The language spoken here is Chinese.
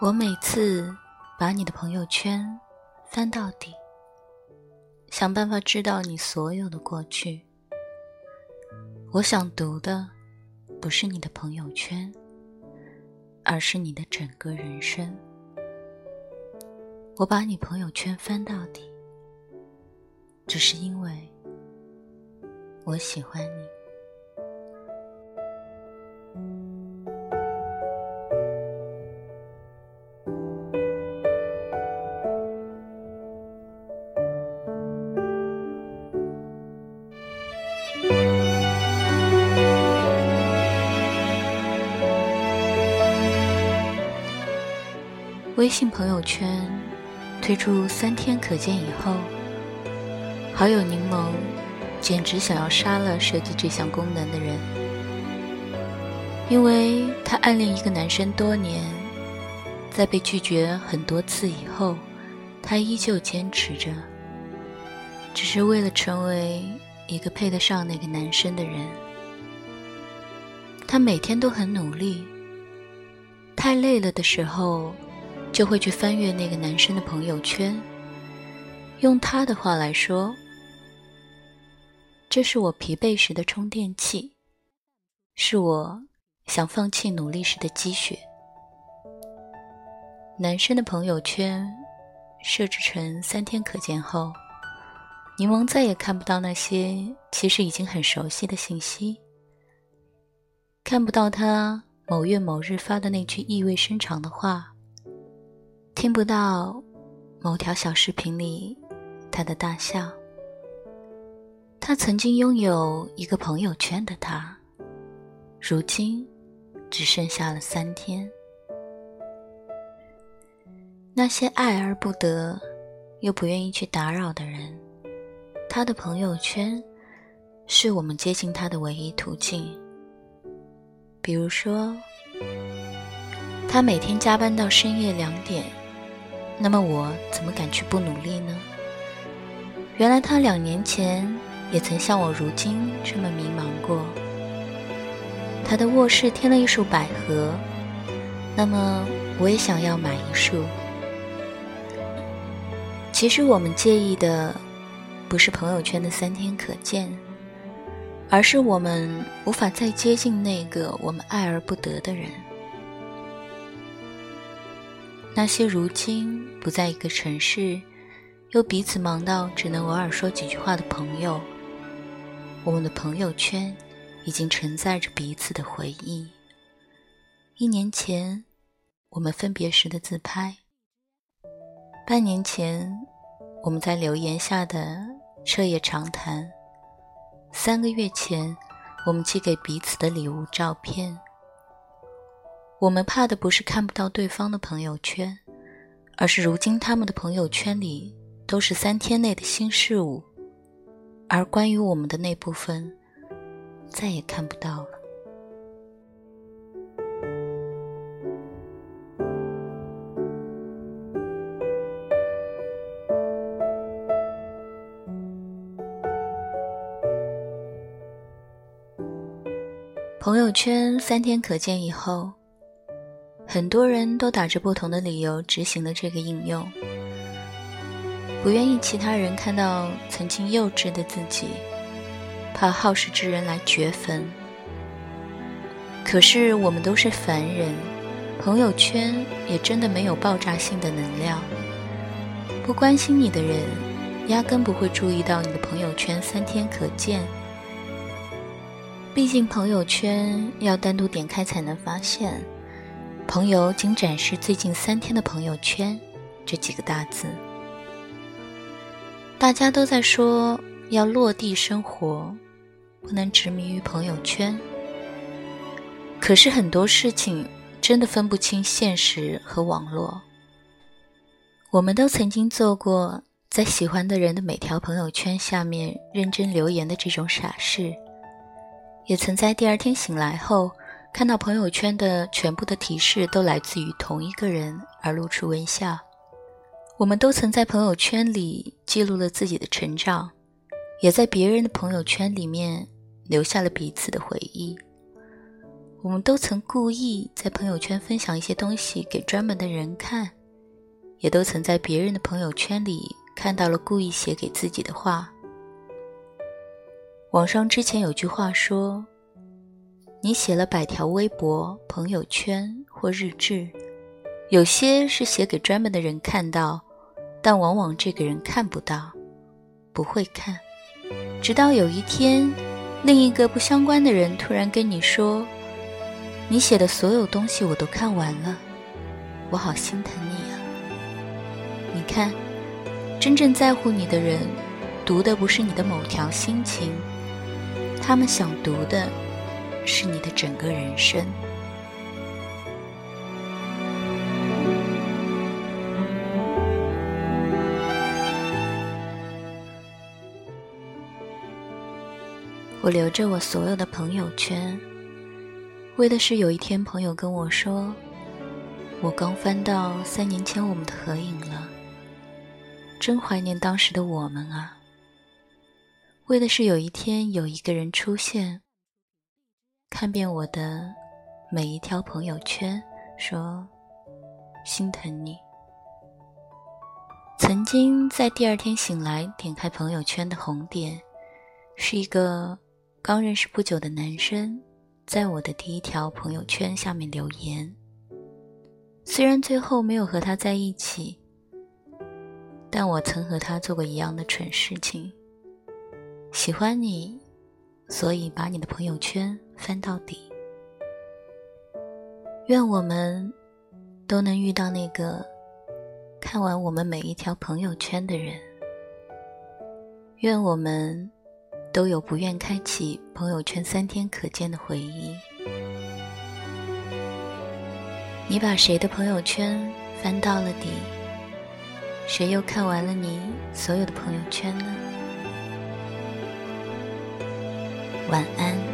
我每次把你的朋友圈翻到底，想办法知道你所有的过去。我想读的不是你的朋友圈，而是你的整个人生。我把你朋友圈翻到底，只是因为我喜欢你。微信朋友圈推出三天可见以后，好友柠檬简直想要杀了设计这项功能的人，因为他暗恋一个男生多年，在被拒绝很多次以后，他依旧坚持着，只是为了成为一个配得上那个男生的人。他每天都很努力，太累了的时候。就会去翻阅那个男生的朋友圈。用他的话来说，这是我疲惫时的充电器，是我想放弃努力时的积雪。男生的朋友圈设置成三天可见后，柠檬再也看不到那些其实已经很熟悉的信息，看不到他某月某日发的那句意味深长的话。听不到某条小视频里他的大笑。他曾经拥有一个朋友圈的他，如今只剩下了三天。那些爱而不得，又不愿意去打扰的人，他的朋友圈是我们接近他的唯一途径。比如说，他每天加班到深夜两点。那么我怎么敢去不努力呢？原来他两年前也曾像我如今这么迷茫过。他的卧室添了一束百合，那么我也想要买一束。其实我们介意的不是朋友圈的三天可见，而是我们无法再接近那个我们爱而不得的人。那些如今不在一个城市，又彼此忙到只能偶尔说几句话的朋友，我们的朋友圈已经承载着彼此的回忆。一年前我们分别时的自拍，半年前我们在留言下的彻夜长谈，三个月前我们寄给彼此的礼物照片。我们怕的不是看不到对方的朋友圈，而是如今他们的朋友圈里都是三天内的新事物，而关于我们的那部分，再也看不到了。朋友圈三天可见以后。很多人都打着不同的理由执行了这个应用，不愿意其他人看到曾经幼稚的自己，怕好事之人来掘坟。可是我们都是凡人，朋友圈也真的没有爆炸性的能量。不关心你的人，压根不会注意到你的朋友圈三天可见。毕竟朋友圈要单独点开才能发现。朋友仅展示最近三天的朋友圈，这几个大字。大家都在说要落地生活，不能执迷于朋友圈。可是很多事情真的分不清现实和网络。我们都曾经做过在喜欢的人的每条朋友圈下面认真留言的这种傻事，也曾在第二天醒来后。看到朋友圈的全部的提示都来自于同一个人，而露出微笑。我们都曾在朋友圈里记录了自己的成长，也在别人的朋友圈里面留下了彼此的回忆。我们都曾故意在朋友圈分享一些东西给专门的人看，也都曾在别人的朋友圈里看到了故意写给自己的话。网上之前有句话说：“你写了百条微博、朋友圈或日志，有些是写给专门的人看到，但往往这个人看不到，不会看，直到有一天，另一个不相关的人突然跟你说。”你写的所有东西我都看完了，我好心疼你啊！你看，真正在乎你的人，读的不是你的某条心情，他们想读的是你的整个人生。我留着我所有的朋友圈。为的是有一天，朋友跟我说：“我刚翻到三年前我们的合影了，真怀念当时的我们啊。”为的是有一天有一个人出现，看遍我的每一条朋友圈，说：“心疼你。”曾经在第二天醒来，点开朋友圈的红点，是一个刚认识不久的男生。在我的第一条朋友圈下面留言，虽然最后没有和他在一起，但我曾和他做过一样的蠢事情。喜欢你，所以把你的朋友圈翻到底。愿我们都能遇到那个看完我们每一条朋友圈的人。愿我们。都有不愿开启朋友圈三天可见的回忆。你把谁的朋友圈翻到了底？谁又看完了你所有的朋友圈呢？晚安。